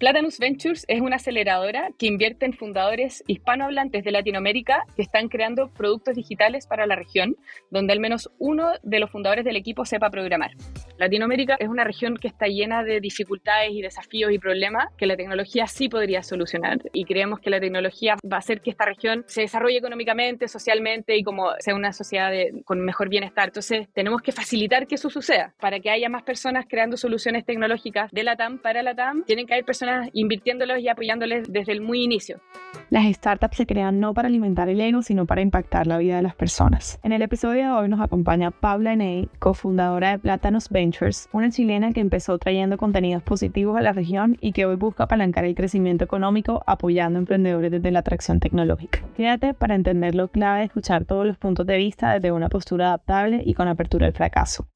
Platanus Ventures es una aceleradora que invierte en fundadores hispanohablantes de Latinoamérica que están creando productos digitales para la región, donde al menos uno de los fundadores del equipo sepa programar. Latinoamérica es una región que está llena de dificultades y desafíos y problemas que la tecnología sí podría solucionar y creemos que la tecnología va a hacer que esta región se desarrolle económicamente, socialmente y como sea una sociedad con mejor bienestar. Entonces tenemos que facilitar que eso suceda para que haya más personas creando soluciones tecnológicas de la TAM para la TAM. Tienen que haber personas invirtiéndolos y apoyándoles desde el muy inicio. Las startups se crean no para alimentar el ego, sino para impactar la vida de las personas. En el episodio de hoy nos acompaña Paula Ney, cofundadora de Plátanos Ventures, una chilena que empezó trayendo contenidos positivos a la región y que hoy busca apalancar el crecimiento económico apoyando emprendedores desde la atracción tecnológica. Quédate para entender lo clave de escuchar todos los puntos de vista desde una postura adaptable y con apertura al fracaso.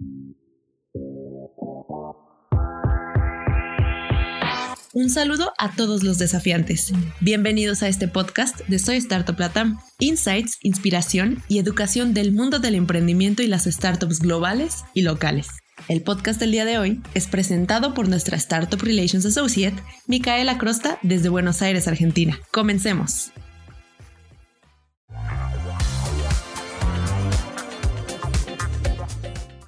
Un saludo a todos los desafiantes. Bienvenidos a este podcast de Soy Startup Latam. Insights, inspiración y educación del mundo del emprendimiento y las startups globales y locales. El podcast del día de hoy es presentado por nuestra Startup Relations Associate, Micaela Crosta, desde Buenos Aires, Argentina. Comencemos.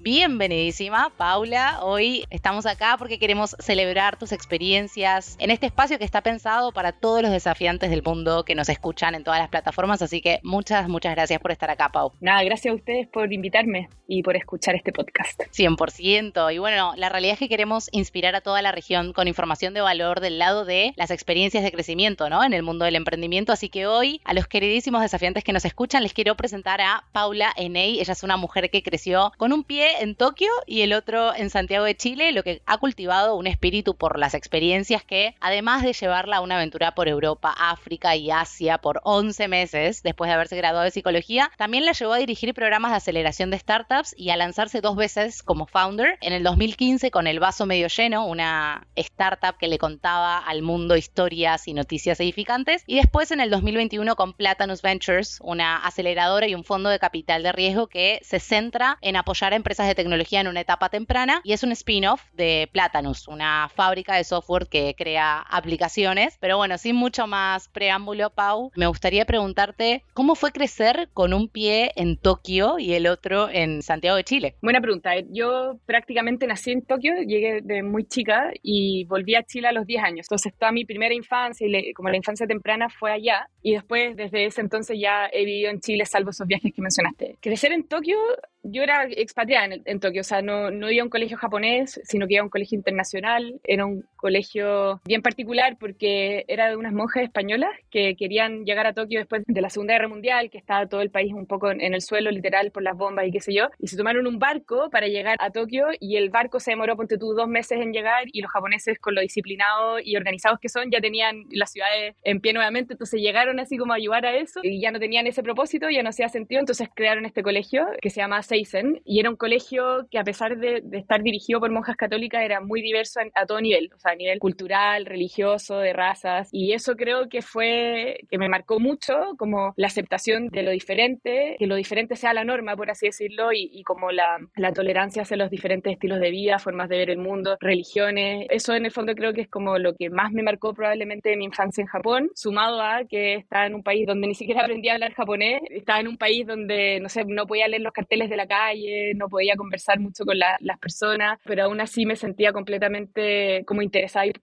Bienvenidísima, Paula. Hoy estamos acá porque queremos celebrar tus experiencias en este espacio que está pensado para todos los desafiantes del mundo que nos escuchan en todas las plataformas. Así que muchas, muchas gracias por estar acá, Pau. Nada, gracias a ustedes por invitarme y por escuchar este podcast. 100%. Y bueno, la realidad es que queremos inspirar a toda la región con información de valor del lado de las experiencias de crecimiento, ¿no? En el mundo del emprendimiento. Así que hoy, a los queridísimos desafiantes que nos escuchan, les quiero presentar a Paula Eney. Ella es una mujer que creció con un pie en Tokio y el otro en Santiago de Chile, lo que ha cultivado un espíritu por las experiencias que, además de llevarla a una aventura por Europa, África y Asia por 11 meses, después de haberse graduado de psicología, también la llevó a dirigir programas de aceleración de startups y a lanzarse dos veces como founder. En el 2015 con El Vaso Medio Lleno, una startup que le contaba al mundo historias y noticias edificantes. Y después en el 2021 con Platanus Ventures, una aceleradora y un fondo de capital de riesgo que se centra en apoyar a empresas de tecnología en una etapa temprana y es un spin-off de Platanus, una fábrica de software que crea aplicaciones. Pero bueno, sin mucho más preámbulo, Pau, me gustaría preguntarte cómo fue crecer con un pie en Tokio y el otro en Santiago de Chile. Buena pregunta. Yo prácticamente nací en Tokio, llegué de muy chica y volví a Chile a los 10 años. Entonces toda mi primera infancia y como la infancia temprana fue allá y después desde ese entonces ya he vivido en Chile salvo esos viajes que mencionaste. Crecer en Tokio yo era expatriada en, Tokio, o sea, no, no iba a un colegio japonés, sino que iba a un colegio internacional. Era un colegio bien particular porque era de unas monjas españolas que querían llegar a Tokio después de la Segunda Guerra Mundial, que estaba todo el país un poco en, el suelo, literal, por las bombas y qué sé yo. Y se tomaron un barco para llegar a Tokio y el barco se demoró, ponte tú, dos meses en llegar y los japoneses, con lo disciplinados y organizados que son, ya tenían las ciudades en pie nuevamente. Entonces llegaron así como a ayudar a eso y ya no tenían ese propósito, ya no hacía sentido. Entonces crearon este colegio que se llama y era un colegio que a pesar de, estar dirigido por monjas católicas era muy diverso a todo nivel, o sea, nivel cultural, religioso, de razas y eso creo que fue, que me marcó mucho como la aceptación de lo diferente, que lo diferente sea la norma, por así decirlo, y, como la, la, tolerancia hacia los diferentes estilos de vida, formas de ver el mundo, religiones, eso en el fondo creo que es como lo que más me marcó probablemente de mi infancia en Japón, sumado a que estaba en un país donde ni siquiera aprendí a hablar japonés, estaba en un país donde, no sé, no podía leer los carteles de la calle, no podía conversar mucho con las personas, pero aún así me sentía completamente como interesada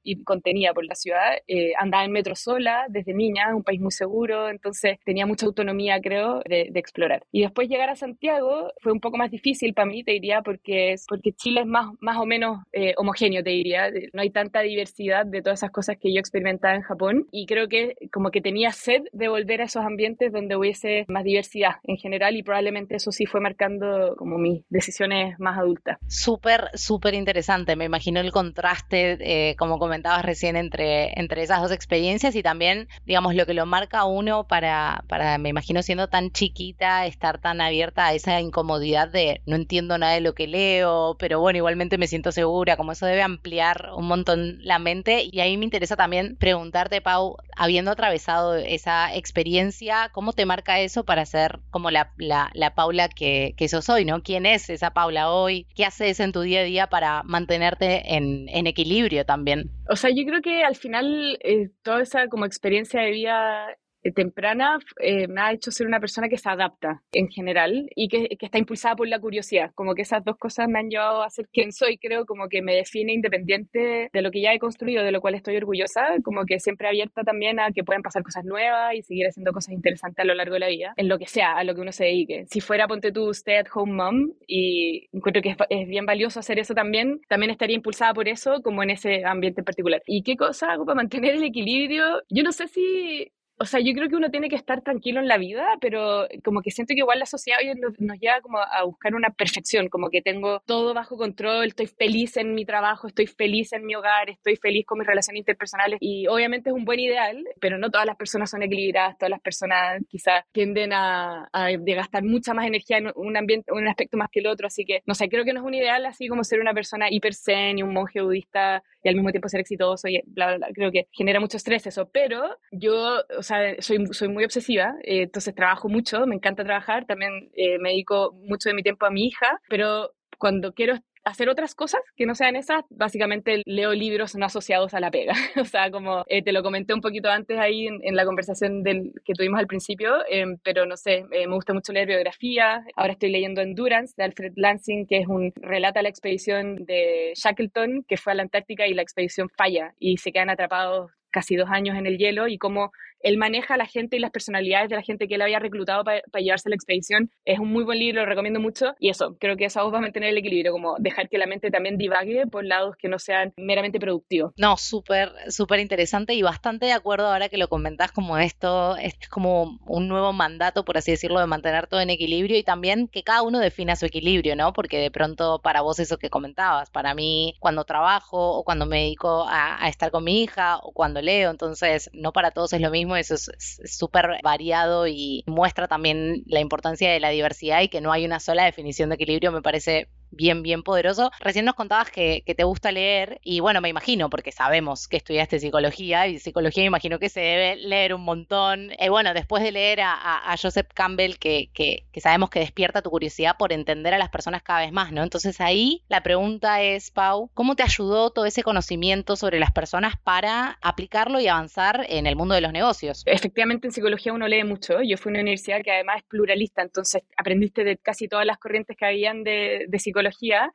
y, contenida por la ciudad. Eh, andaba en metro sola desde niña, un país muy seguro, entonces tenía mucha autonomía, creo, de, explorar. Y después llegar a Santiago fue un poco más difícil para mí, te diría, porque, porque Chile es más, más o menos eh, homogéneo, te diría. No hay tanta diversidad de todas esas cosas que yo experimentaba en Japón y creo que como que tenía sed de volver a esos ambientes donde hubiese más diversidad en general y probablemente eso sí fue marcando como mis decisiones más adultas. Súper, súper interesante. Me imagino el contraste, eh, como comentabas recién, entre, entre esas dos experiencias y también, digamos, lo que lo marca uno para, para, me imagino siendo tan chiquita, estar tan abierta a esa incomodidad de no entiendo nada de lo que leo, pero bueno, igualmente me siento segura, como eso debe ampliar un montón la mente. Y ahí me interesa también preguntarte, Pau, habiendo atravesado esa experiencia, ¿cómo te marca eso para ser como la, la, la Paula que, que sos hoy? ¿no? ¿Quién es esa Paula hoy? ¿Qué haces en tu día a día para mantenerte en, equilibrio también. O sea, yo creo que al final eh, toda esa como experiencia de vida temprana eh, me ha hecho ser una persona que se adapta en general y que, está impulsada por la curiosidad. Como que esas dos cosas me han llevado a ser quien soy, creo, como que me define independiente de lo que ya he construido, de lo cual estoy orgullosa, como que siempre abierta también a que puedan pasar cosas nuevas y seguir haciendo cosas interesantes a lo largo de la vida, en lo que sea, a lo que uno se dedique. Si fuera, ponte tú, stay at home mom, y encuentro que es, es bien valioso hacer eso también, también estaría impulsada por eso, como en ese ambiente en particular. ¿Y qué cosa hago para mantener el equilibrio? Yo no sé si o sea, yo creo que uno tiene que estar tranquilo en la vida, pero como que siento que igual la sociedad hoy nos, nos, lleva como a buscar una perfección, como que tengo todo bajo control, estoy feliz en mi trabajo, estoy feliz en mi hogar, estoy feliz con mis relaciones interpersonales y obviamente es un buen ideal, pero no todas las personas son equilibradas, todas las personas quizás tienden a, gastar mucha más energía en un ambiente, un aspecto más que el otro, así que no sé, creo que no es un ideal así como ser una persona hiper zen y un monje budista y al mismo tiempo ser exitoso y bla, bla, bla. Creo que genera mucho estrés eso, pero yo, sea, soy, soy muy obsesiva, eh, entonces trabajo mucho, me encanta trabajar, también eh, me dedico mucho de mi tiempo a mi hija, pero cuando quiero hacer otras cosas que no sean esas, básicamente leo libros no asociados a la pega. o sea, como eh, te lo comenté un poquito antes ahí en, en la conversación del, que tuvimos al principio, eh, pero no sé, eh, me gusta mucho leer biografía. Ahora estoy leyendo Endurance de Alfred Lansing, que es un relata la expedición de Shackleton, que fue a la Antártica y la expedición falla y se quedan atrapados casi dos años en el hielo y cómo él maneja a la gente y las personalidades de la gente que él había reclutado para llevarse a la expedición. Es un muy buen libro, lo recomiendo mucho. Y eso, creo que eso va a mantener el equilibrio, como dejar que la mente también divague por lados que no sean meramente productivos. No, súper, súper interesante y bastante de acuerdo ahora que lo comentás como esto, es como un nuevo mandato, por así decirlo, de mantener todo en equilibrio y también que cada uno defina su equilibrio, ¿no? Porque de pronto para vos eso que comentabas, para mí cuando trabajo o cuando me dedico a estar con mi hija o cuando leo, entonces no para todos es lo mismo eso es súper variado y muestra también la importancia de la diversidad y que no hay una sola definición de equilibrio, me parece bien, bien poderoso. Recién nos contabas que, que, te gusta leer y bueno, me imagino, porque sabemos que estudiaste psicología y psicología me imagino que se debe leer un montón. Y bueno, después de leer a, a, a Joseph Campbell, que, que, que, sabemos que despierta tu curiosidad por entender a las personas cada vez más, ¿no? Entonces ahí la pregunta es, Pau, ¿cómo te ayudó todo ese conocimiento sobre las personas para aplicarlo y avanzar en el mundo de los negocios? Efectivamente, en psicología uno lee mucho. Yo fui a una universidad que además es pluralista, entonces aprendiste de casi todas las corrientes que habían de, de psicología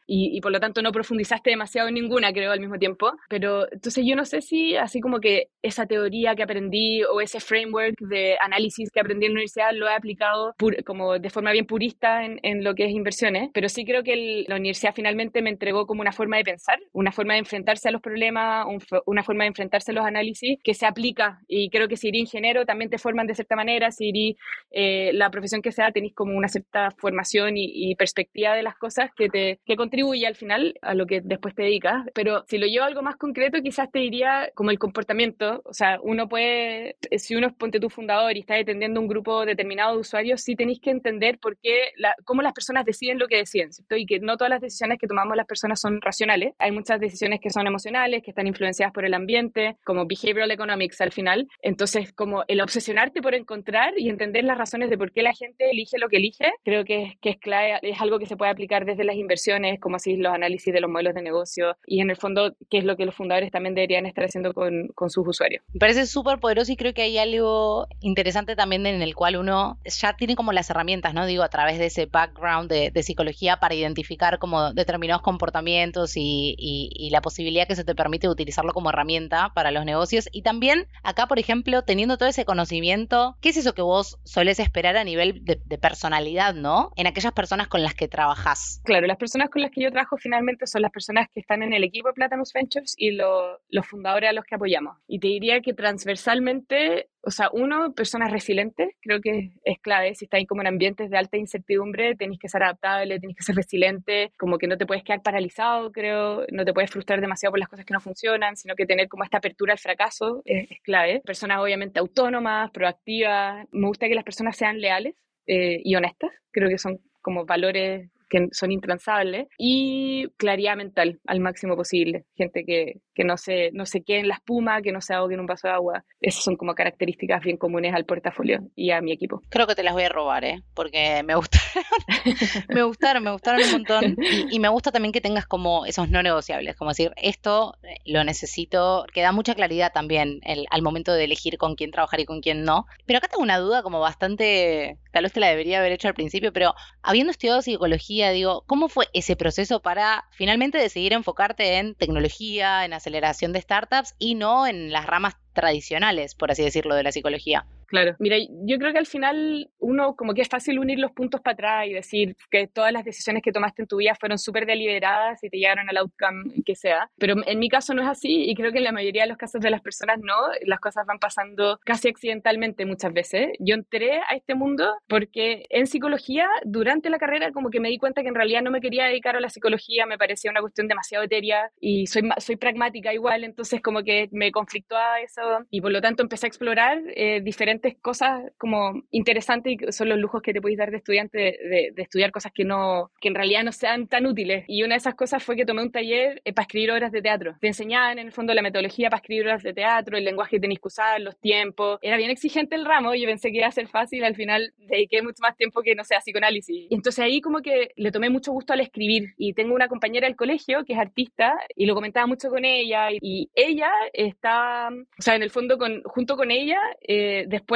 y, y, por lo tanto no profundizaste demasiado en ninguna, creo, al mismo tiempo. Pero entonces yo no sé si así como que esa teoría que aprendí o ese framework de análisis que aprendí en la universidad lo he aplicado pur, como de forma bien purista en, en, lo que es inversiones, pero sí creo que el, la universidad finalmente me entregó como una forma de pensar, una forma de enfrentarse a los problemas, un, una forma de enfrentarse a los análisis que se aplica y creo que si eres ingeniero también te forman de cierta manera, si eres eh, la profesión que sea, tenéis como una cierta formación y, y perspectiva de las cosas que te que, contribuye al final a lo que después te dedicas. Pero si lo llevo a algo más concreto, quizás te diría como el comportamiento. O sea, uno puede, si uno es ponte tu fundador y está atendiendo un grupo determinado de usuarios, sí tenéis que entender por qué, la, cómo las personas deciden lo que deciden, ¿cierto? Y que no todas las decisiones que tomamos las personas son racionales. Hay muchas decisiones que son emocionales, que están influenciadas por el ambiente, como behavioral economics al final. Entonces, como el obsesionarte por encontrar y entender las razones de por qué la gente elige lo que elige, creo que que es clave, es algo que se puede aplicar desde las inversiones, como así los análisis de los modelos de negocio y en el fondo qué es lo que los fundadores también deberían estar haciendo con, con sus usuarios. Me parece súper poderoso y creo que hay algo interesante también en el cual uno ya tiene como las herramientas, ¿no? Digo, a través de ese background de, de psicología para identificar como determinados comportamientos y, y, y, la posibilidad que se te permite utilizarlo como herramienta para los negocios. Y también acá, por ejemplo, teniendo todo ese conocimiento, ¿qué es eso que vos solés esperar a nivel de, de personalidad, ¿no? En aquellas personas con las que trabajás. Claro, las personas con las que yo trabajo finalmente son las personas que están en el equipo de Ventures y lo, los fundadores a los que apoyamos. Y te diría que transversalmente, o sea, uno, personas resilientes, creo que es clave. Si estáis como en ambientes de alta incertidumbre, tenéis que ser adaptable, tenéis que ser resiliente, como que no te puedes quedar paralizado, creo, no te puedes frustrar demasiado por las cosas que no funcionan, sino que tener como esta apertura al fracaso es, es clave. Personas obviamente autónomas, proactivas. Me gusta que las personas sean leales eh, y honestas, creo que son como valores que son intransables, y claridad mental al máximo posible. Gente que, que no se, no se quede en la espuma, que no se ahogue en un vaso de agua. Esas son como características bien comunes al portafolio y a mi equipo. Creo que te las voy a robar, ¿eh? porque me gustaron, me gustaron, me gustaron un montón. Y, me gusta también que tengas como esos no negociables, como decir, esto lo necesito, que da mucha claridad también al momento de elegir con quién trabajar y con quién no. Pero acá tengo una duda como bastante, tal vez te la debería haber hecho al principio, pero habiendo estudiado psicología, digo, ¿cómo fue ese proceso para finalmente decidir enfocarte en tecnología, en aceleración de startups y no en las ramas tradicionales, por así decirlo, de la psicología? Claro, mira, yo creo que al final uno como que es fácil unir los puntos para atrás y decir que todas las decisiones que tomaste en tu vida fueron súper deliberadas y te llegaron al outcome que sea, pero en mi caso no es así y creo que en la mayoría de los casos de las personas no, las cosas van pasando casi accidentalmente muchas veces. Yo entré a este mundo porque en psicología durante la carrera como que me di cuenta que en realidad no me quería dedicar a la psicología, me parecía una cuestión demasiado etérea y soy, soy pragmática igual, entonces como que me conflictó a eso y por lo tanto empecé a explorar eh, diferentes cosas como interesantes y son los lujos que te puedes dar de estudiante de, estudiar cosas que no que en realidad no sean tan útiles. Y una de esas cosas fue que tomé un taller eh, para escribir obras de teatro. Te enseñaban en el fondo la metodología para escribir obras de teatro, el lenguaje que tenéis que usar, los tiempos. Era bien exigente el ramo y yo pensé que iba a ser fácil. Al final dediqué mucho más tiempo que, no sé, a psicoanálisis. Y entonces ahí como que le tomé mucho gusto al escribir. Y tengo una compañera del colegio que es artista y lo comentaba mucho con ella. Y ella está, o sea, en el fondo con, junto con ella, eh, después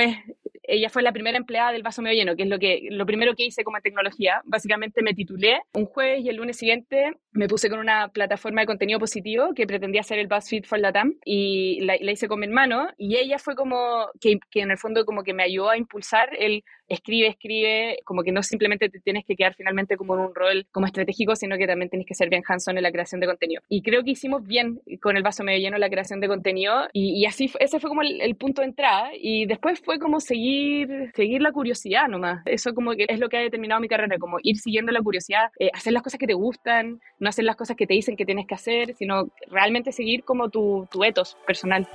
ella fue la primera empleada del vaso medio lleno, que es lo, que, lo primero que hice como tecnología. Básicamente me titulé un jueves y el lunes siguiente me puse con una plataforma de contenido positivo que pretendía ser el BuzzFeed for Latam y la, la hice con mi hermano y ella fue como que, que en el fondo como que me ayudó a impulsar el escribe, escribe, como que no simplemente te tienes que quedar finalmente como en un rol como estratégico, sino que también tienes que ser bien hands-on en la creación de contenido. Y creo que hicimos bien con el vaso medio lleno la creación de contenido y, así, ese fue como el, punto de entrada y después fue como seguir, seguir la curiosidad nomás. Eso como que es lo que ha determinado mi carrera, como ir siguiendo la curiosidad, eh, hacer las cosas que te gustan, no hacer las cosas que te dicen que tienes que hacer, sino realmente seguir como tu, tu etos personal.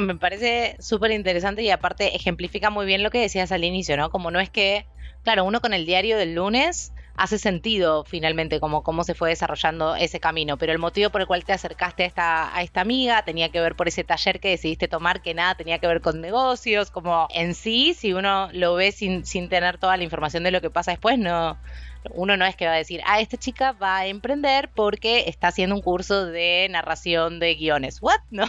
Me parece súper interesante y aparte ejemplifica muy bien lo que decías al inicio, ¿no? Como no es que, claro, uno con el diario del lunes hace sentido finalmente como cómo se fue desarrollando ese camino, pero el motivo por el cual te acercaste a esta, a esta amiga tenía que ver por ese taller que decidiste tomar, que nada tenía que ver con negocios, como en sí, si uno lo ve sin, sin tener toda la información de lo que pasa después, no, uno no es que va a decir, ah, esta chica va a emprender porque está haciendo un curso de narración de guiones. ¿What? No.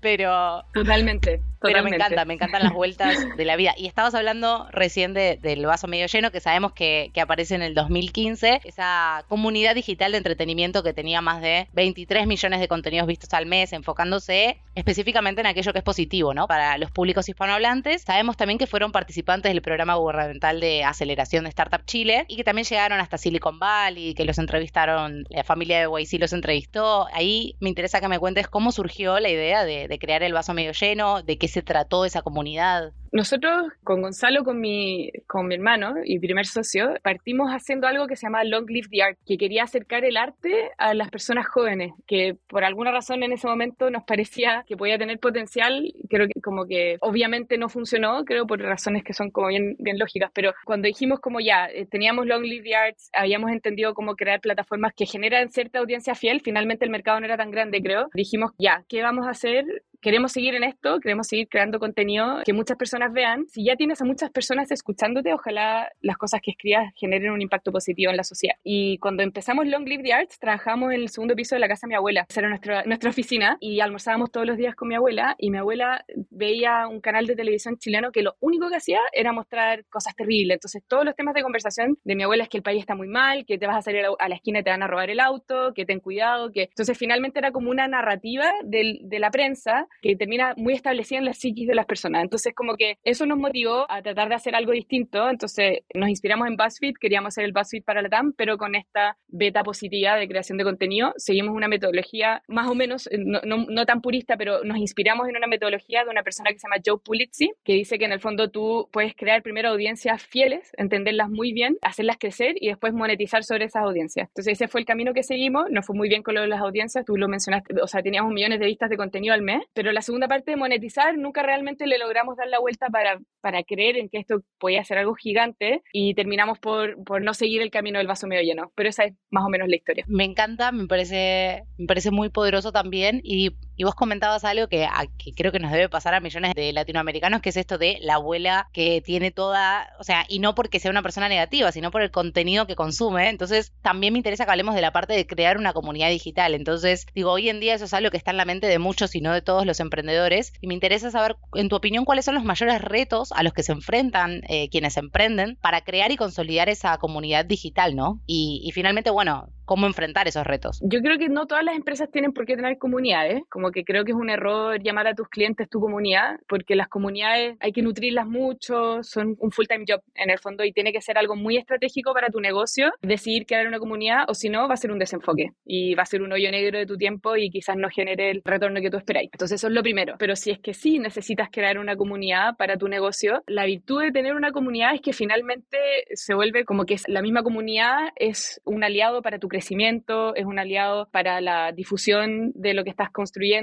Pero. Totalmente. Pero me encanta, me encantan las vueltas de la vida. Y estabas hablando recién del vaso medio lleno, que sabemos que, que, aparece en el 2015, esa comunidad digital de entretenimiento que tenía más de 23 millones de contenidos vistos al mes, enfocándose específicamente en aquello que es positivo, ¿no? Para los públicos hispanohablantes. Sabemos también que fueron participantes del programa gubernamental de aceleración de Startup Chile y que también llegaron hasta Silicon Valley, que los entrevistaron, la familia de YC los entrevistó. Ahí me interesa que me cuentes cómo surgió la idea de, de crear el vaso medio lleno, de qué se trató esa comunidad nosotros con Gonzalo, con mi, con mi hermano y primer socio, partimos haciendo algo que se llama Long Live the Art, que quería acercar el arte a las personas jóvenes, que por alguna razón en ese momento nos parecía que podía tener potencial, creo que como que obviamente no funcionó, creo por razones que son como bien, bien lógicas, pero cuando dijimos como ya, eh, teníamos Long Live the Arts, habíamos entendido cómo crear plataformas que generan cierta audiencia fiel, finalmente el mercado no era tan grande, creo, dijimos ya, ¿qué vamos a hacer? Queremos seguir en esto, queremos seguir creando contenido que muchas personas vean, si ya tienes a muchas personas escuchándote, ojalá las cosas que escribas generen un impacto positivo en la sociedad. Y cuando empezamos Long Live the Arts, trabajamos en el segundo piso de la casa de mi abuela. Esa era nuestra, nuestra oficina y almorzábamos todos los días con mi abuela y mi abuela veía un canal de televisión chileno que lo único que hacía era mostrar cosas terribles. Entonces todos los temas de conversación de mi abuela es que el país está muy mal, que te vas a salir a la esquina y te van a robar el auto, que ten cuidado, que... Entonces finalmente era como una narrativa del, de la prensa que termina muy establecida en la psiquis de las personas. Entonces como que eso nos motivó a tratar de hacer algo distinto. Entonces nos inspiramos en BuzzFeed, queríamos hacer el BuzzFeed para la TAM, pero con esta beta positiva de creación de contenido. Seguimos una metodología más o menos, eh, no, no, tan purista, pero nos inspiramos en una metodología de una persona que se llama Joe Pulizzi, que dice que en el fondo tú puedes crear primero audiencias fieles, entenderlas muy bien, hacerlas crecer y después monetizar sobre esas audiencias. Entonces ese fue el camino que seguimos. Nos fue muy bien con lo de las audiencias, tú lo mencionaste, o sea, teníamos millones de vistas de contenido al mes, pero la segunda parte de monetizar nunca realmente le logramos dar la vuelta para, para creer en que esto podía ser algo gigante y terminamos por, por no seguir el camino del vaso medio lleno. Pero esa es más o menos la historia. Me encanta, me parece, me parece muy poderoso también y y vos comentabas algo que, que, creo que nos debe pasar a millones de latinoamericanos, que es esto de la abuela que tiene toda, o sea, y no porque sea una persona negativa, sino por el contenido que consume. Entonces, también me interesa que hablemos de la parte de crear una comunidad digital. Entonces, digo, hoy en día eso es algo que está en la mente de muchos y no de todos los emprendedores. Y me interesa saber, en tu opinión, cuáles son los mayores retos a los que se enfrentan eh, quienes emprenden para crear y consolidar esa comunidad digital, ¿no? Y, y finalmente, bueno, cómo enfrentar esos retos. Yo creo que no todas las empresas tienen por qué tener comunidades, como que creo que es un error llamar a tus clientes tu comunidad, porque las comunidades hay que nutrirlas mucho, son un full-time job en el fondo y tiene que ser algo muy estratégico para tu negocio, decidir crear una comunidad o si no va a ser un desenfoque y va a ser un hoyo negro de tu tiempo y quizás no genere el retorno que tú esperáis. Entonces eso es lo primero, pero si es que sí necesitas crear una comunidad para tu negocio, la virtud de tener una comunidad es que finalmente se vuelve como que la misma comunidad es un aliado para tu crecimiento, es un aliado para la difusión de lo que estás construyendo,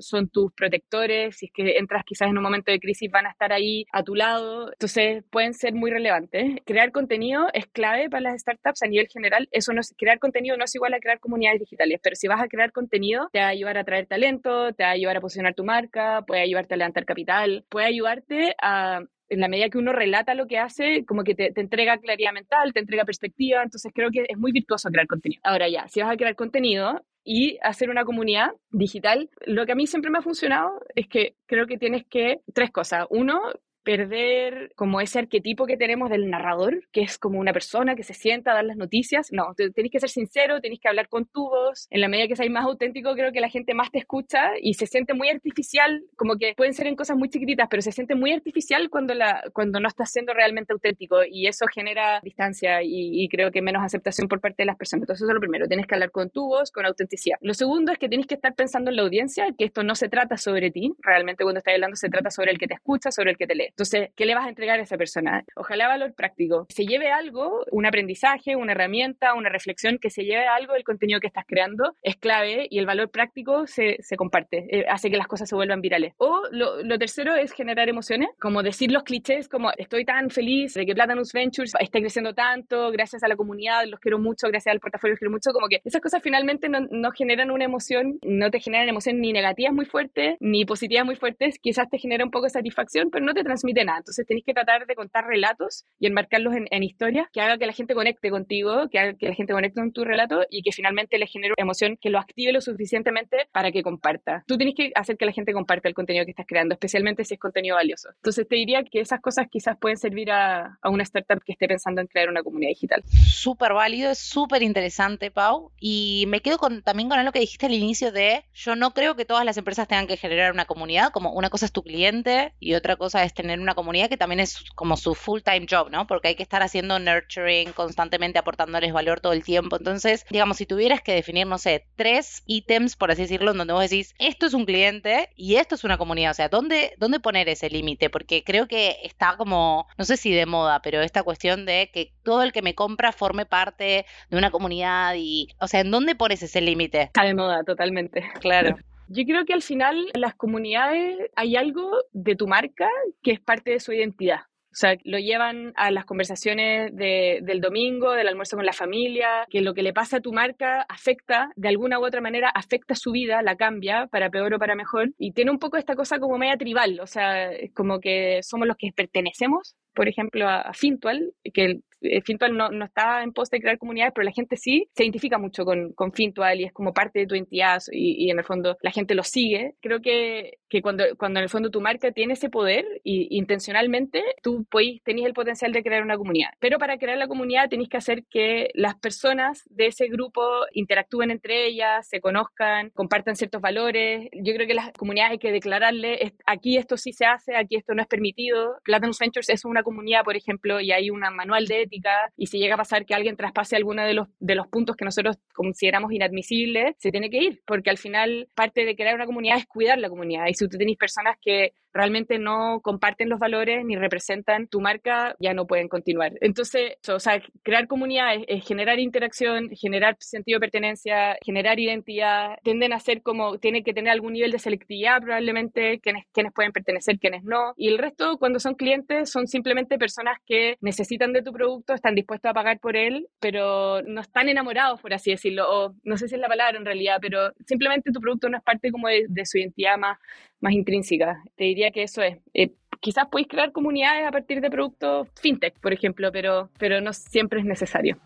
son tus protectores, si es que entras quizás en un momento de crisis van a estar ahí a tu lado, entonces pueden ser muy relevantes. Crear contenido es clave para las startups a nivel general, eso no es, crear contenido no es igual a crear comunidades digitales, pero si vas a crear contenido te va a ayudar a traer talento, te va a ayudar a posicionar tu marca, puede ayudarte a levantar capital, puede ayudarte a en la medida que uno relata lo que hace, como que te, entrega claridad mental, te entrega perspectiva, entonces creo que es muy virtuoso crear contenido. Ahora ya, si vas a crear contenido y hacer una comunidad digital, lo que a mí siempre me ha funcionado es que creo que tienes que, tres cosas. Uno, perder como ese arquetipo que tenemos del narrador, que es como una persona que se sienta a dar las noticias. No, tenéis que ser sincero, tenéis que hablar con tu voz. En la medida que seáis más auténtico, creo que la gente más te escucha y se siente muy artificial, como que pueden ser en cosas muy chiquititas, pero se siente muy artificial cuando, cuando no estás siendo realmente auténtico y eso genera distancia y, creo que menos aceptación por parte de las personas. Entonces, eso es lo primero, tienes que hablar con tu voz, con autenticidad. Lo segundo es que tienes que estar pensando en la audiencia, que esto no se trata sobre ti, realmente cuando estás hablando se trata sobre el que te escucha, sobre el que te lee. Entonces, ¿qué le vas a entregar a esa persona? Ojalá valor práctico. Se lleve algo, un aprendizaje, una herramienta, una reflexión, que se lleve algo del contenido que estás creando, es clave y el valor práctico se, se comparte, eh, hace que las cosas se vuelvan virales. O lo, lo, tercero es generar emociones, como decir los clichés, como estoy tan feliz de que Platanus Ventures esté creciendo tanto, gracias a la comunidad, los quiero mucho, gracias al portafolio los quiero mucho, como que esas cosas finalmente no, no generan una emoción, no te generan emoción ni negativas muy fuertes, ni positivas muy fuertes, quizás te genera un poco de satisfacción, pero no te transmite nada. Entonces tenéis que tratar de contar relatos y enmarcarlos en, historias que haga que la gente conecte contigo, que haga que la gente conecte con tu relato y que finalmente le genere emoción que lo active lo suficientemente para que comparta. Tú tienes que hacer que la gente comparta el contenido que estás creando, especialmente si es contenido valioso. Entonces te diría que esas cosas quizás pueden servir a, a una startup que esté pensando en crear una comunidad digital. Súper válido, es súper interesante, Pau. Y me quedo con, también con algo que dijiste al inicio de, yo no creo que todas las empresas tengan que generar una comunidad, como una cosa es tu cliente y otra cosa es tener una comunidad que también es como su full-time job, ¿no? Porque hay que estar haciendo nurturing, constantemente aportándoles valor todo el tiempo. Entonces, digamos, si tuvieras que definir, no sé, tres ítems, por así decirlo, en donde vos decís, esto es un cliente y esto es una comunidad, o sea, ¿dónde, dónde poner ese límite? Porque creo que está como, no sé si de moda, pero esta cuestión de que todo el que me compra forme parte de una comunidad y, o sea, ¿en dónde pones ese límite? Está de moda, totalmente. Claro. Yo creo que al final en las comunidades hay algo de tu marca que es parte de su identidad. O sea, lo llevan a las conversaciones del domingo, del almuerzo con la familia, que lo que le pasa a tu marca afecta, de alguna u otra manera, afecta su vida, la cambia, para peor o para mejor. Y tiene un poco esta cosa como media tribal, o sea, como que somos los que pertenecemos, por ejemplo, a, a Fintual, que Fintual no, no, está en pos de crear comunidades, pero la gente sí se identifica mucho con, con Fintual y es como parte de tu entidad y, y en el fondo la gente lo sigue. Creo que, que cuando, cuando en el fondo tu marca tiene ese poder y intencionalmente tú tenés el potencial de crear una comunidad. Pero para crear la comunidad tenés que hacer que las personas de ese grupo interactúen entre ellas, se conozcan, compartan ciertos valores. Yo creo que las comunidades hay que declararle, aquí esto sí se hace, aquí esto no es permitido. Platinum Ventures es una comunidad, por ejemplo, y hay un manual de y si llega a pasar que alguien traspase alguno de los, de los puntos que nosotros consideramos inadmisibles, se tiene que ir, porque al final parte de crear una comunidad es cuidar la comunidad. Y si tú tenéis personas que realmente no comparten los valores ni representan tu marca, ya no pueden continuar. Entonces, o sea, crear comunidad es, generar interacción, generar sentido de pertenencia, generar identidad, tienden a ser como, tienen que tener algún nivel de selectividad probablemente, quienes, quienes pueden pertenecer, quienes no. Y el resto, cuando son clientes, son simplemente personas que necesitan de tu producto, están dispuestos a pagar por él, pero no están enamorados, por así decirlo, o no sé si es la palabra en realidad, pero simplemente tu producto no es parte como de, su identidad más, más intrínseca. Te diría que eso es. Eh, quizás podéis crear comunidades a partir de productos fintech, por ejemplo, pero, pero no siempre es necesario.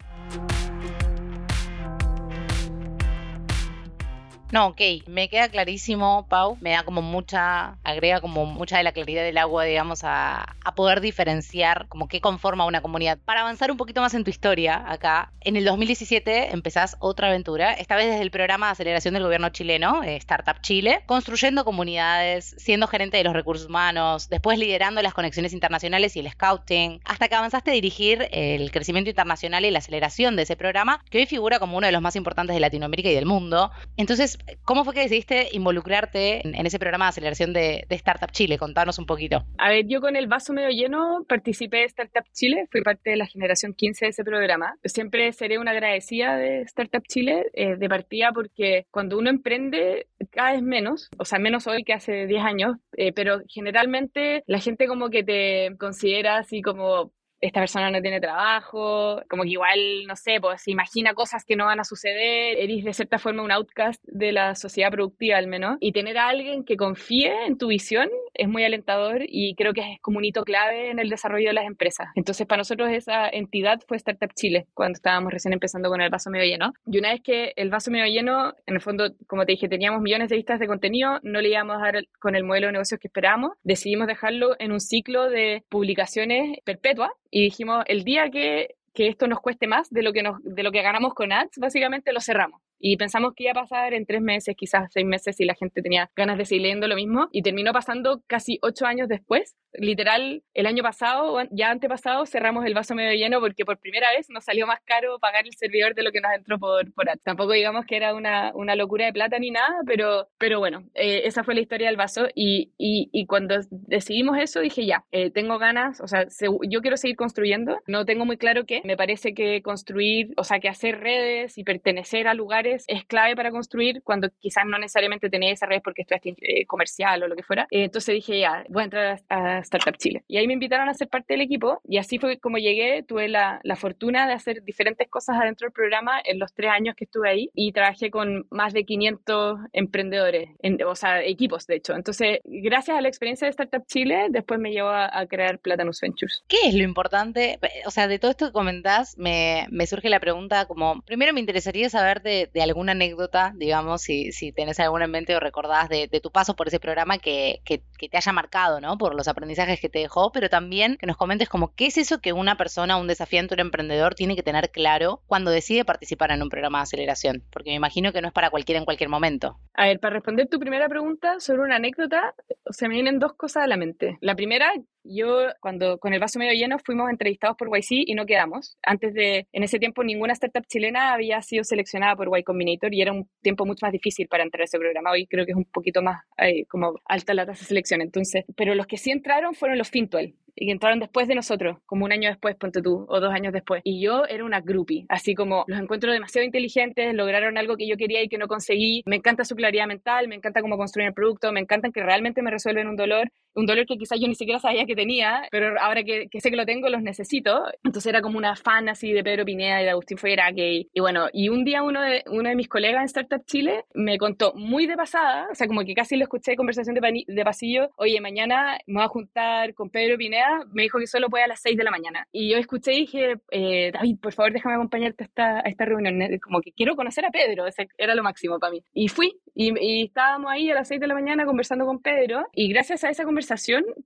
No, ok, me queda clarísimo, Pau. Me da como mucha, agrega como mucha de la claridad del agua, digamos, a, poder diferenciar como qué conforma una comunidad. Para avanzar un poquito más en tu historia acá, en el 2017 empezás otra aventura, esta vez desde el programa de aceleración del gobierno chileno, eh, Startup Chile, construyendo comunidades, siendo gerente de los recursos humanos, después liderando las conexiones internacionales y el scouting, hasta que avanzaste a dirigir el crecimiento internacional y la aceleración de ese programa, que hoy figura como uno de los más importantes de Latinoamérica y del mundo. Entonces, ¿Cómo fue que decidiste involucrarte en, ese programa de aceleración de, Startup Chile? Contanos un poquito. A ver, yo con el vaso medio lleno participé de Startup Chile, fui parte de la generación 15 de ese programa. Siempre seré una agradecida de Startup Chile eh, de partida porque cuando uno emprende cada vez menos, o sea, menos hoy que hace 10 años, eh, pero generalmente la gente como que te considera así como esta persona no tiene trabajo, como que igual, no sé, pues imagina cosas que no van a suceder, eres de cierta forma un outcast de la sociedad productiva al menos, y tener a alguien que confíe en tu visión es muy alentador y creo que es como un hito clave en el desarrollo de las empresas. Entonces, para nosotros esa entidad fue Startup Chile, cuando estábamos recién empezando con el vaso medio lleno. Y una vez que el vaso medio lleno, en el fondo, como te dije, teníamos millones de vistas de contenido, no le íbamos a dar con el modelo de negocios que esperábamos, decidimos dejarlo en un ciclo de publicaciones perpetua y dijimos, el día que, que esto nos cueste más de lo que, nos, de lo que ganamos con ads, básicamente lo cerramos. Y pensamos que iba a pasar en tres meses, quizás seis meses, si la gente tenía ganas de seguir leyendo lo mismo. Y terminó pasando casi ocho años después. Literal, el año pasado, ya antepasado, cerramos el vaso medio lleno porque por primera vez nos salió más caro pagar el servidor de lo que nos entró por, por ads. Tampoco digamos que era una, una locura de plata ni nada, pero, pero bueno, eh, esa fue la historia del vaso. Y, y, y cuando decidimos eso, dije ya, eh, tengo ganas, o sea, yo quiero seguir construyendo. No tengo muy claro qué. Me parece que construir, o sea, que hacer redes y pertenecer a lugares es clave para construir cuando quizás no necesariamente tenéis esa red porque estudiaste eh, comercial o lo que fuera. Eh, entonces dije, ya, voy a entrar a, Startup Chile. Y ahí me invitaron a ser parte del equipo y así fue como llegué. Tuve la, la fortuna de hacer diferentes cosas adentro del programa en los tres años que estuve ahí y trabajé con más de 500 emprendedores, en, o sea, equipos de hecho. Entonces, gracias a la experiencia de Startup Chile, después me llevó a, crear Platanus Ventures. ¿Qué es lo importante? O sea, de todo esto que comentás, me, me surge la pregunta como, primero me interesaría saber de, de alguna anécdota, digamos, si, si tenés alguna en mente o recordás de, tu paso por ese programa que, que, te haya marcado, ¿no? Por los aprendizajes que te dejó, pero también que nos comentes como qué es eso que una persona, un desafiante, un emprendedor tiene que tener claro cuando decide participar en un programa de aceleración, porque me imagino que no es para cualquiera en cualquier momento. A ver, para responder tu primera pregunta sobre una anécdota, se me vienen dos cosas a la mente. La primera, yo cuando con el vaso medio lleno fuimos entrevistados por YC y no quedamos. Antes de, en ese tiempo ninguna startup chilena había sido seleccionada por Y Combinator y era un tiempo mucho más difícil para entrar a ese programa. Hoy creo que es un poquito más eh, como alta la tasa de selección. Entonces, pero los que sí entraron fueron los Fintual y entraron después de nosotros, como un año después, ponte tú, o dos años después. Y yo era una groupie, así como los encuentro demasiado inteligentes, lograron algo que yo quería y que no conseguí. Me encanta su claridad mental, me encanta cómo construir el producto, me encantan que realmente me resuelven un dolor, un dolor que quizás yo ni siquiera sabía que tenía, pero ahora que, sé que lo tengo, los necesito. Entonces era como una fan así de Pedro Pineda y de Agustín Foyeraque. Y, bueno, y un día uno de, uno de mis colegas en Startup Chile me contó muy de pasada, o sea, como que casi lo escuché conversación de, de pasillo, oye, mañana me voy a juntar con Pedro Pineda, me dijo que solo puede a las 6 de la mañana. Y yo escuché y dije, eh, David, por favor, déjame acompañarte a esta, esta reunión. Como que quiero conocer a Pedro, ese era lo máximo para mí. Y fui, y, y, estábamos ahí a las 6 de la mañana conversando con Pedro, y gracias a esa conversación,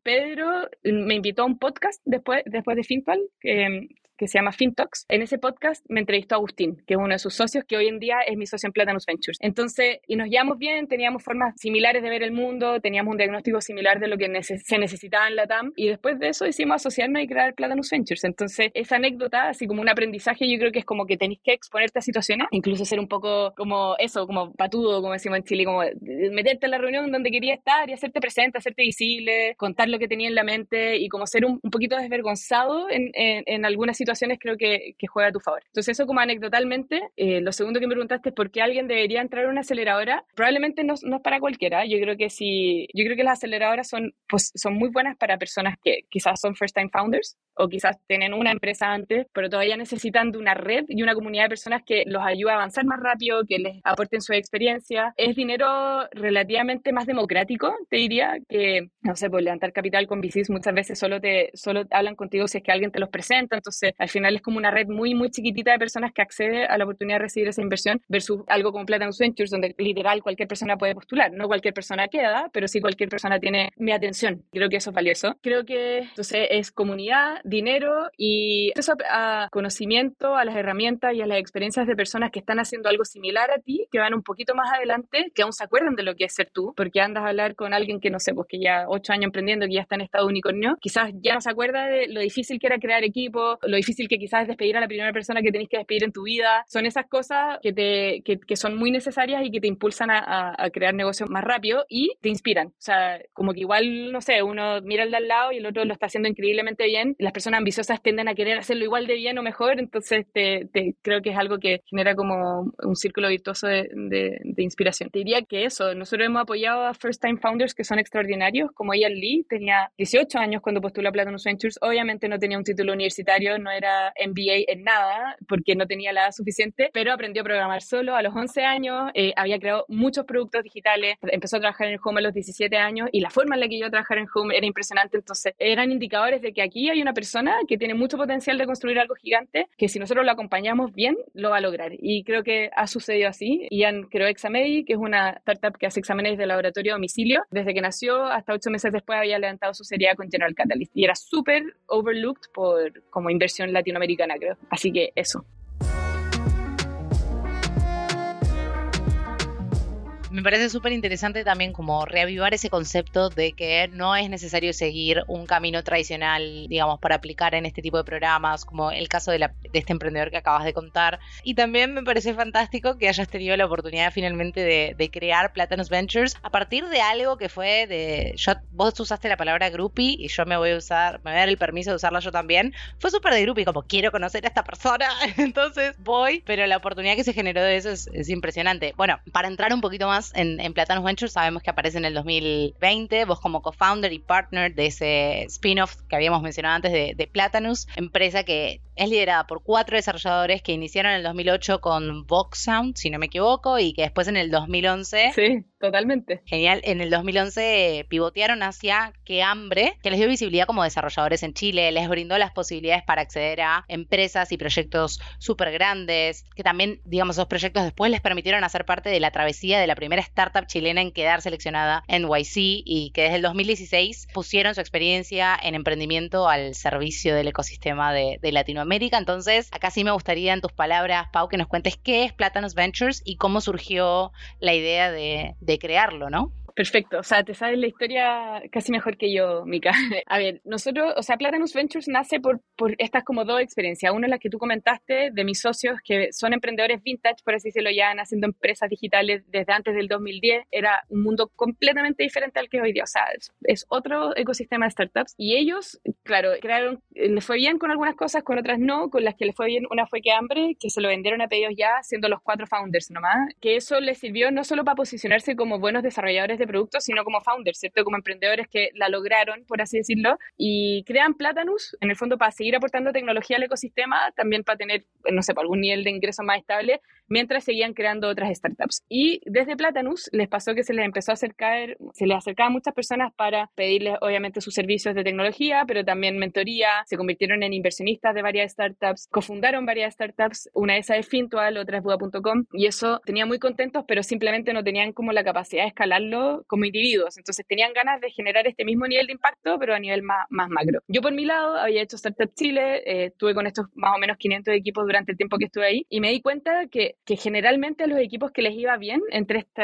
Pedro me invitó a un podcast después, después de Finpal, que que se llama FinTalks. En ese podcast me entrevistó Agustín, que es uno de sus socios, que hoy en día es mi socio en Platanus Ventures. Entonces, y nos llevamos bien, teníamos formas similares de ver el mundo, teníamos un diagnóstico similar de lo que se necesitaba en la TAM, y después de eso decidimos asociarnos y crear Platanus Ventures. Entonces, esa anécdota, así como un aprendizaje, yo creo que es como que tenéis que exponerte a situaciones, incluso ser un poco como eso, como patudo, como decimos en Chile, como meterte en la reunión donde quería estar y hacerte presente, hacerte visible, contar lo que tenía en la mente y como ser un, poquito desvergonzado en, en, algunas situaciones creo que, que, juega a tu favor. Entonces eso como anecdotalmente, eh, lo segundo que me preguntaste es por qué alguien debería entrar a una aceleradora, probablemente no, no, es para cualquiera, yo creo que si, yo creo que las aceleradoras son, pues, son muy buenas para personas que quizás son first time founders o quizás tienen una empresa antes, pero todavía necesitan de una red y una comunidad de personas que los ayude a avanzar más rápido, que les aporten su experiencia. Es dinero relativamente más democrático, te diría, que, no sé, por levantar capital con VCs muchas veces solo te solo hablan contigo si es que alguien te los presenta, entonces al final es como una red muy, muy chiquitita de personas que accede a la oportunidad de recibir esa inversión versus algo como Platinum Ventures, donde literal cualquier persona puede postular, no cualquier persona queda, pero sí cualquier persona tiene mi atención. Creo que eso es valioso. Creo que entonces es comunidad, dinero y eso a conocimiento, a las herramientas y a las experiencias de personas que están haciendo algo similar a ti, que van un poquito más adelante, que aún se acuerdan de lo que es ser tú, porque andas a hablar con alguien que no sé, pues que ya ocho años emprendiendo, que ya está en estado unicornio, quizás ya no se acuerda de lo difícil que era crear equipo, lo difícil que quizás es despedir a la primera persona que tenés que despedir en tu vida. Son esas cosas que, te, que, que son muy necesarias y que te impulsan a, a, crear negocios más rápido y te inspiran. O sea, como que igual, no sé, uno mira el de al lado y el otro lo está haciendo increíblemente bien. Las personas ambiciosas tienden a querer hacerlo igual de bien o mejor, entonces te, te creo que es algo que genera como un círculo virtuoso de, de, de, inspiración. Te diría que eso, nosotros hemos apoyado a First Time Founders que son extraordinarios, como Ian Lee, tenía 18 años cuando postuló a Platinum Ventures, obviamente no tenía un título universitario, no era MBA en nada, porque no tenía la edad suficiente, pero aprendió a programar solo a los 11 años, eh, había creado muchos productos digitales, empezó a trabajar en Home a los 17 años y la forma en la que yo trabajar en Home era impresionante, entonces eran indicadores de que aquí hay una persona que tiene mucho potencial de construir algo gigante, que si nosotros lo acompañamos bien, lo va a lograr. Y creo que ha sucedido así. Ian creó Examedi, que es una startup que hace exámenes de laboratorio a domicilio. Desde que nació hasta ocho meses después había levantado su serie con General Catalyst y era súper overlooked por como inversión latinoamericana, creo. Así que eso. Me parece súper interesante también como reavivar ese concepto de que no es necesario seguir un camino tradicional, digamos, para aplicar en este tipo de programas, como el caso de, este emprendedor que acabas de contar. Y también me parece fantástico que hayas tenido la oportunidad finalmente de, crear Platinum Ventures a partir de algo que fue de... Yo, vos usaste la palabra groupie y yo me voy a usar, me voy a dar el permiso de usarla yo también. Fue súper de groupie, como quiero conocer a esta persona, entonces voy, pero la oportunidad que se generó de eso es, es impresionante. Bueno, para entrar un poquito más en, en Ventures, sabemos que aparece en el 2020, vos como co-founder y partner de ese spin-off que habíamos mencionado antes de, de Platanus, empresa que es liderada por cuatro desarrolladores que iniciaron en el 2008 con Vox Sound, si no me equivoco, y que después en el 2011... Sí, totalmente. Genial, en el 2011 pivotearon hacia Que Hambre, que les dio visibilidad como desarrolladores en Chile, les brindó las posibilidades para acceder a empresas y proyectos súper grandes, que también, digamos, esos proyectos después les permitieron hacer parte de la travesía de la primera startup chilena en quedar seleccionada en YC y que desde el 2016 pusieron su experiencia en emprendimiento al servicio del ecosistema de, de Latinoamérica América. Entonces, acá sí me gustaría en tus palabras, Pau, que nos cuentes qué es Platanos Ventures y cómo surgió la idea de, de crearlo, ¿no? Perfecto, o sea, te sabes la historia casi mejor que yo, Mika. A ver, nosotros, o sea, Platanus Ventures nace por, por estas como dos experiencias. Una es la que tú comentaste de mis socios que son emprendedores vintage, por así decirlo, ya haciendo empresas digitales desde antes del 2010. Era un mundo completamente diferente al que hoy día, o sea, es, otro ecosistema de startups. Y ellos, claro, crearon, les fue bien con algunas cosas, con otras no, con las que les fue bien, una fue que hambre, que se lo vendieron a pedidos ya, siendo los cuatro founders nomás, que eso les sirvió no solo para posicionarse como buenos desarrolladores de productos, sino como founders, ¿cierto? Como emprendedores que la lograron, por así decirlo, y crean Platanus, en el fondo para seguir aportando tecnología al ecosistema, también para tener, no sé, algún nivel de ingreso más estable, mientras seguían creando otras startups. Y desde Platanus les pasó que se les empezó a acercar, se les acercaban muchas personas para pedirles, obviamente, sus servicios de tecnología, pero también mentoría, se convirtieron en inversionistas de varias startups, cofundaron varias startups, una de esas es Fintual, otra es Buda.com, y eso tenía muy contentos, pero simplemente no tenían como la capacidad de escalarlo como individuos. Entonces tenían ganas de generar este mismo nivel de impacto, pero a nivel más, más macro. Yo por mi lado había hecho Startup Chile, eh, estuve con estos más o menos 500 equipos durante el tiempo que estuve ahí, y me di cuenta que, que generalmente los equipos que les iba bien entre este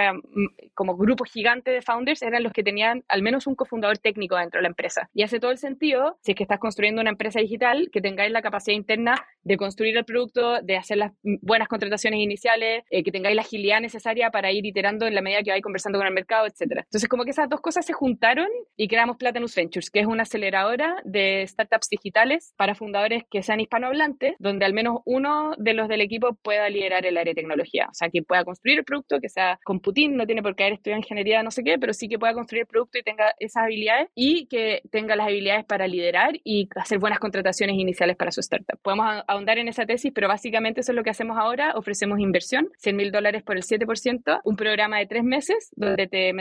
como grupo gigante de founders eran los que tenían al menos un cofundador técnico dentro de la empresa. Y hace todo el sentido, si es que estás construyendo una empresa digital, que tengáis la capacidad interna de construir el producto, de hacer las buenas contrataciones iniciales, eh, que tengáis la agilidad necesaria para ir iterando en la medida que vais conversando con el mercado, etc. Entonces, como que esas dos cosas se juntaron y creamos Platanus Ventures, que es una aceleradora de startups digitales para fundadores que sean hispanohablantes, donde al menos uno de los del equipo pueda liderar el área de tecnología. O sea, que pueda construir el producto, que sea con Putin, no tiene por qué haber estudiado ingeniería, no sé qué, pero sí que pueda construir el producto y tenga esas habilidades y que tenga las habilidades para liderar y hacer buenas contrataciones iniciales para su startup. Podemos ahondar en esa tesis, pero básicamente eso es lo que hacemos ahora. Ofrecemos inversión, 100 mil dólares por el 7%, un programa de tres meses donde te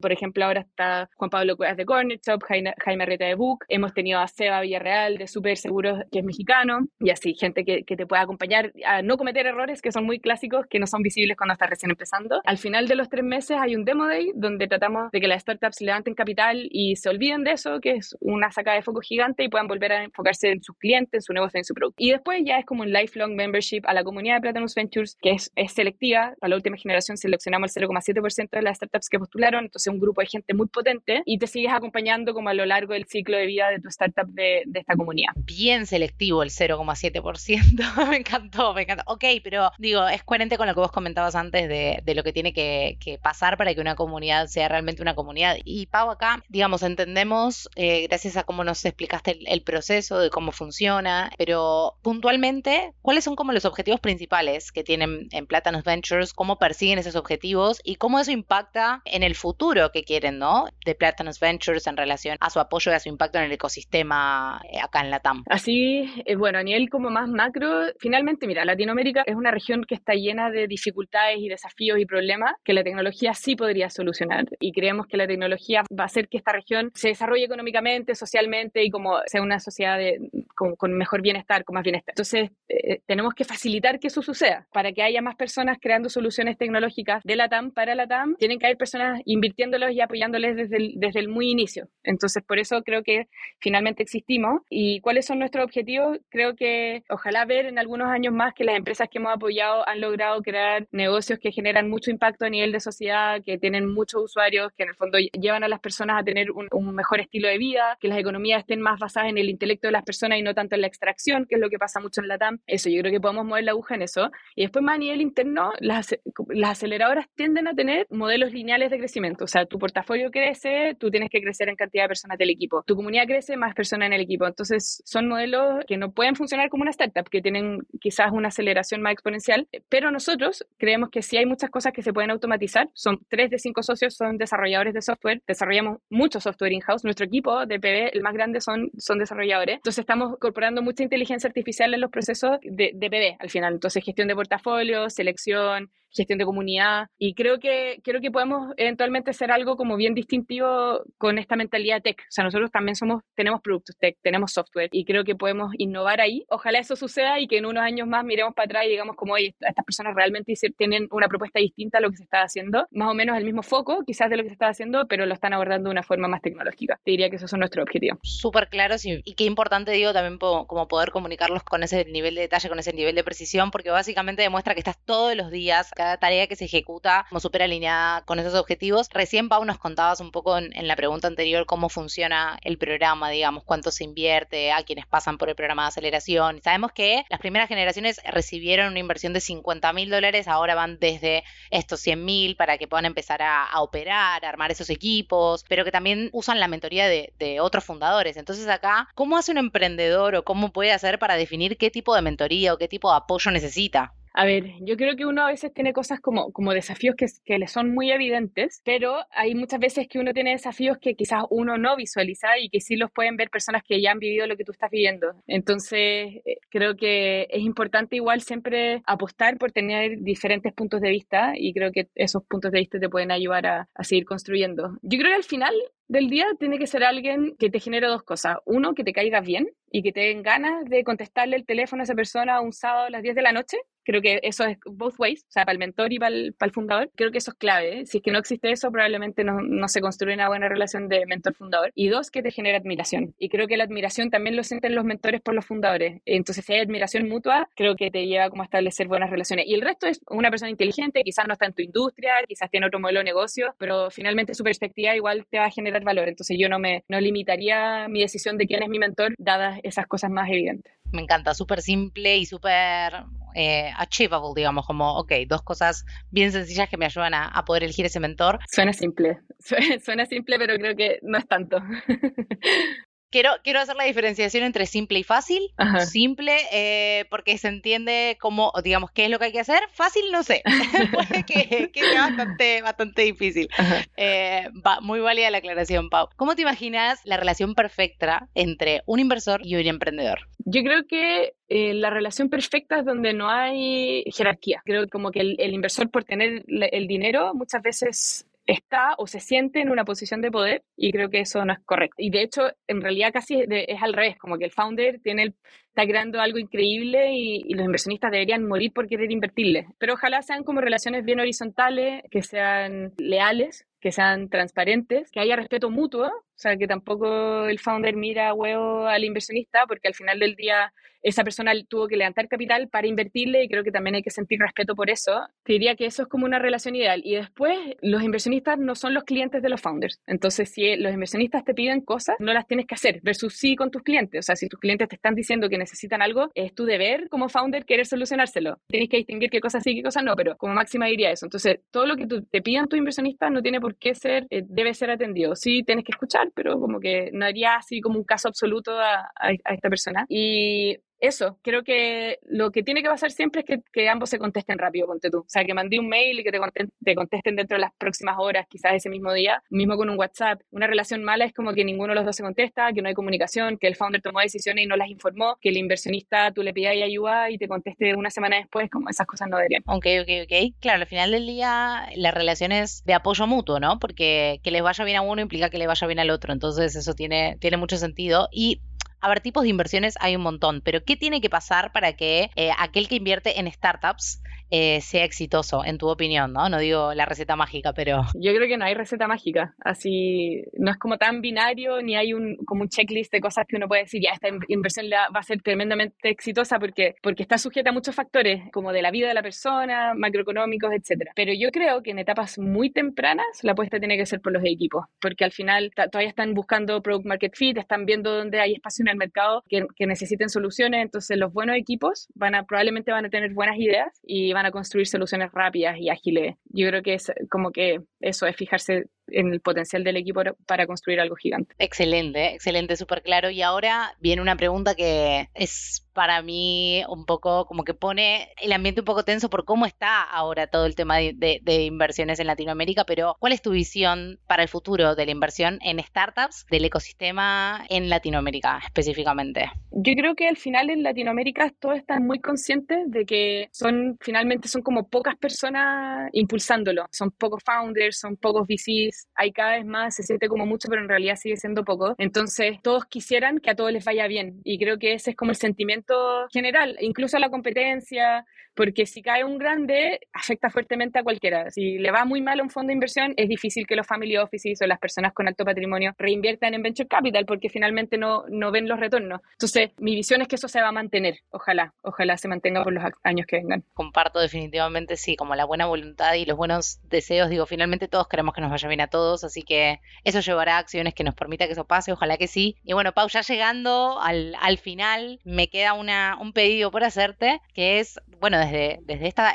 por ejemplo, ahora está Juan Pablo Cuevas de Corner Shop, Jaime, Jaime Reta de Book, hemos tenido a Seba Villarreal de Super Seguros, que es mexicano, y así, gente que, que te puede acompañar a no cometer errores que son muy clásicos, que no son visibles cuando estás recién empezando. Al final de los tres meses hay un demo day donde tratamos de que las startups levanten capital y se olviden de eso, que es una sacada de foco gigante y puedan volver a enfocarse en sus clientes, en su negocio, en su producto. Y después ya es como un lifelong membership a la comunidad de Platinum Ventures, que es, es selectiva. Para la última generación seleccionamos el 0,7% de las startups que postularon, entonces un grupo de gente muy potente y te sigues acompañando como a lo largo del ciclo de vida de tu startup de, de esta comunidad. Bien selectivo el 0,7%, me encantó, me encantó. Ok, pero digo, es coherente con lo que vos comentabas antes de, de lo que tiene que, que, pasar para que una comunidad sea realmente una comunidad. Y Pau, acá, digamos, entendemos, eh, gracias a cómo nos explicaste el, el proceso de cómo funciona, pero puntualmente, ¿cuáles son como los objetivos principales que tienen en Platanus Ventures? ¿Cómo persiguen esos objetivos y cómo eso impacta en el futuro que quieren, ¿no? De Platanus Ventures en relación a su apoyo y a su impacto en el ecosistema eh, acá en la TAM. Así, eh, bueno, a nivel como más macro, finalmente, mira, Latinoamérica es una región que está llena de dificultades y desafíos y problemas que la tecnología sí podría solucionar. Y creemos que la tecnología va a hacer que esta región se desarrolle económicamente, socialmente y como sea una sociedad de, con, con mejor bienestar, con más bienestar. Entonces, eh, tenemos que facilitar que eso suceda. Para que haya más personas creando soluciones tecnológicas de la TAM para la TAM, tienen que haber personas invirtiéndolos y apoyándoles desde el, desde el muy inicio. Entonces, por eso creo que finalmente existimos. ¿Y cuáles son nuestros objetivos? Creo que ojalá ver en algunos años más que las empresas que hemos apoyado han logrado crear negocios que generan mucho impacto a nivel de sociedad, que tienen muchos usuarios, que en el fondo llevan a las personas a tener un, un mejor estilo de vida, que las economías estén más basadas en el intelecto de las personas y no tanto en la extracción, que es lo que pasa mucho en la TAM. Eso, yo creo que podemos mover la aguja en eso. Y después más a nivel interno, las, las aceleradoras tienden a tener modelos lineales de crecimiento. O sea, tu portafolio crece, tú tienes que crecer en cantidad de personas del equipo. Tu comunidad crece, más personas en el equipo. Entonces, son modelos que no pueden funcionar como una startup, que tienen quizás una aceleración más exponencial. Pero nosotros creemos que sí hay muchas cosas que se pueden automatizar. Son tres de cinco socios son desarrolladores de software. Desarrollamos mucho software in-house. Nuestro equipo de PB, el más grande, son, son desarrolladores. Entonces, estamos incorporando mucha inteligencia artificial en los procesos de, de PB al final. Entonces, gestión de portafolio, selección, gestión de comunidad y creo que creo que podemos eventualmente hacer algo como bien distintivo con esta mentalidad tech. O sea, nosotros también somos tenemos productos tech, tenemos software y creo que podemos innovar ahí. Ojalá eso suceda y que en unos años más miremos para atrás y digamos como, oye, estas personas realmente tienen una propuesta distinta a lo que se está haciendo, más o menos el mismo foco quizás de lo que se está haciendo, pero lo están abordando de una forma más tecnológica. Te diría que esos son nuestros objetivos. Súper claros y, qué importante digo también como poder comunicarlos con ese nivel de detalle, con ese nivel de precisión, porque básicamente demuestra que estás todos los días cada tarea que se ejecuta como súper alineada con esos objetivos. Recién, Pau, nos contabas un poco en, la pregunta anterior cómo funciona el programa, digamos, cuánto se invierte a quienes pasan por el programa de aceleración. Sabemos que las primeras generaciones recibieron una inversión de 50 mil dólares, ahora van desde estos 100 mil para que puedan empezar a, operar, a armar esos equipos, pero que también usan la mentoría de otros fundadores. Entonces acá, ¿cómo hace un emprendedor o cómo puede hacer para definir qué tipo de mentoría o qué tipo de apoyo necesita? A ver, yo creo que uno a veces tiene cosas como, como desafíos que, que le son muy evidentes, pero hay muchas veces que uno tiene desafíos que quizás uno no visualiza y que sí los pueden ver personas que ya han vivido lo que tú estás viviendo. Entonces, eh, creo que es importante igual siempre apostar por tener diferentes puntos de vista y creo que esos puntos de vista te pueden ayudar a, a seguir construyendo. Yo creo que al final del día tiene que ser alguien que te genere dos cosas. Uno, que te caiga bien y que te den ganas de contestarle el teléfono a esa persona un sábado a las 10 de la noche. Creo que eso es both ways, o sea, para el mentor y para el, para el fundador. Creo que eso es clave. ¿eh? Si es que no existe eso, probablemente no, no se construye una buena relación de mentor-fundador. Y dos, que te genere admiración. Y creo que la admiración también lo sienten los mentores por los fundadores. Entonces, si hay admiración mutua, creo que te lleva como a establecer buenas relaciones. Y el resto es una persona inteligente, quizás no está en tu industria, quizás tiene otro modelo de negocio, pero finalmente su perspectiva igual te va a generar valor. Entonces yo no me no limitaría mi decisión de quién es mi mentor dadas esas cosas más evidentes. Me encanta, súper simple y súper eh, achievable, digamos, como, ok, dos cosas bien sencillas que me ayudan a, a poder elegir ese mentor. Suena simple, suena simple, pero creo que no es tanto. Quiero, quiero hacer la diferenciación entre simple y fácil. Ajá. Simple eh, porque se entiende cómo, digamos, qué es lo que hay que hacer. Fácil, no sé. Puede que, que sea bastante, bastante difícil. Eh, va, muy válida la aclaración, Pau. ¿Cómo te imaginas la relación perfecta entre un inversor y un emprendedor? Yo creo que eh, la relación perfecta es donde no hay jerarquía. Creo que como que el, el inversor por tener el dinero muchas veces está o se siente en una posición de poder y creo que eso no es correcto. Y de hecho, en realidad casi es, de, es al revés, como que el founder tiene el, está creando algo increíble y, y, los inversionistas deberían morir por querer invertirle. Pero ojalá sean como relaciones bien horizontales, que sean leales, que sean transparentes, que haya respeto mutuo, o sea, que tampoco el founder mira huevo al inversionista, porque al final del día esa persona tuvo que levantar capital para invertirle y creo que también hay que sentir respeto por eso. Te diría que eso es como una relación ideal. Y después, los inversionistas no son los clientes de los founders. Entonces, si los inversionistas te piden cosas, no las tienes que hacer, versus sí con tus clientes. O sea, si tus clientes te están diciendo que necesitan algo, es tu deber como founder querer solucionárselo. Tienes que distinguir qué cosas sí y qué cosas no, pero como máxima diría eso. Entonces, todo lo que tú, te pidan tus inversionistas no tiene por qué ser, eh, debe ser atendido. Sí, tienes que escuchar, pero como que no haría así como un caso absoluto a, a, a esta persona. Y eso, creo que lo que tiene que pasar siempre es que, que, ambos se contesten rápido, ponte tú. O sea, que mandé un mail y que te contesten, te contesten dentro de las próximas horas, quizás ese mismo día, mismo con un WhatsApp. Una relación mala es como que ninguno de los dos se contesta, que no hay comunicación, que el founder tomó decisiones y no las informó, que el inversionista tú le pidas ayuda y te conteste una semana después, como esas cosas no deberían. Ok, ok, ok. Claro, al final del día la relación es de apoyo mutuo, ¿no? Porque que les vaya bien a uno implica que le vaya bien al otro. Entonces eso tiene, tiene mucho sentido. Y a ver, tipos de inversiones hay un montón, pero ¿qué tiene que pasar para que eh, aquel que invierte en startups eh, sea exitoso, en tu opinión, ¿no? No digo la receta mágica, pero... Yo creo que no hay receta mágica, así no es como tan binario, ni hay un, como un checklist de cosas que uno puede decir, ya, esta inversión va a ser tremendamente exitosa porque, porque está sujeta a muchos factores, como de la vida de la persona, macroeconómicos, etc. Pero yo creo que en etapas muy tempranas la apuesta tiene que ser por los equipos, porque al final todavía están buscando product market fit, están viendo dónde hay espacio en el mercado que, que necesiten soluciones, entonces los buenos equipos van a, probablemente van a tener buenas ideas y van a construir soluciones rápidas y ágiles. Yo creo que es como que eso es fijarse en el potencial del equipo para construir algo gigante. Excelente, excelente, súper claro. Y ahora viene una pregunta que es para mí un poco como que pone el ambiente un poco tenso por cómo está ahora todo el tema de, de, de, inversiones en Latinoamérica, pero ¿cuál es tu visión para el futuro de la inversión en startups del ecosistema en Latinoamérica específicamente? Yo creo que al final en Latinoamérica todos están muy conscientes de que son finalmente son como pocas personas impulsándolo, son pocos founders, son pocos VCs, hay cada vez más, se siente como mucho, pero en realidad sigue siendo poco. Entonces todos quisieran que a todos les vaya bien y creo que ese es como el sentimiento general, incluso a la competencia, porque si cae un grande, afecta fuertemente a cualquiera. Si le va muy mal a un fondo de inversión, es difícil que los family offices o las personas con alto patrimonio reinviertan en venture capital porque finalmente no, no ven los retornos. Entonces, mi visión es que eso se va a mantener. Ojalá, ojalá se mantenga por los años que vengan. Comparto definitivamente, sí, como la buena voluntad y los buenos deseos. Digo, finalmente todos queremos que nos vaya bien a todos, así que eso llevará a acciones que nos permita que eso pase. Ojalá que sí. Y bueno, Pau, ya llegando al, al final, me queda una, un pedido por hacerte, que es, bueno, desde, desde esta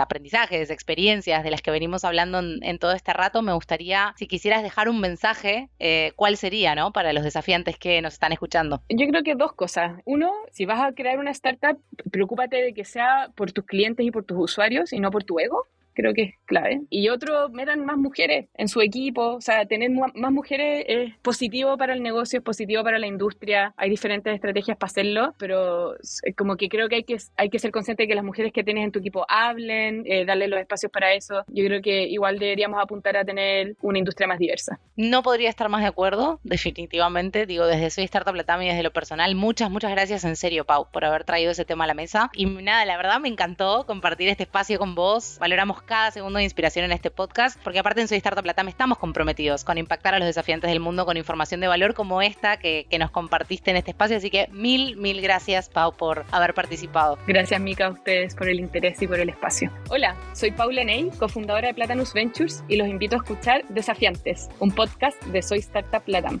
aprendizajes, experiencias de las que venimos hablando en, todo este rato, me gustaría, si quisieras dejar un mensaje, eh, ¿cuál sería, no? Para los desafiantes que nos están escuchando. Yo creo que dos cosas. Uno, si vas a crear una startup, preocúpate de que sea por tus clientes y por tus usuarios y no por tu ego creo que es clave. Y otro, metan más mujeres en su equipo, o sea, tener más mujeres es positivo para el negocio, es positivo para la industria, hay diferentes estrategias para hacerlo, pero como que creo que hay que, hay que ser consciente de que las mujeres que tienes en tu equipo hablen, eh, darle los espacios para eso. Yo creo que igual deberíamos apuntar a tener una industria más diversa. No podría estar más de acuerdo, definitivamente, digo, desde Soy Startup Latam y desde lo personal, muchas, muchas gracias en serio, Pau, por haber traído ese tema a la mesa. Y nada, la verdad me encantó compartir este espacio con vos, valoramos cada segundo de inspiración en este podcast, porque aparte en Soy Startup Latam estamos comprometidos con impactar a los desafiantes del mundo con información de valor como esta que, que nos compartiste en este espacio. Así que mil, mil gracias, Pau, por haber participado. Gracias, Mica, a ustedes por el interés y por el espacio. Hola, soy Paula Ney, cofundadora de Platanus Ventures, y los invito a escuchar Desafiantes, un podcast de Soy Startup Latam.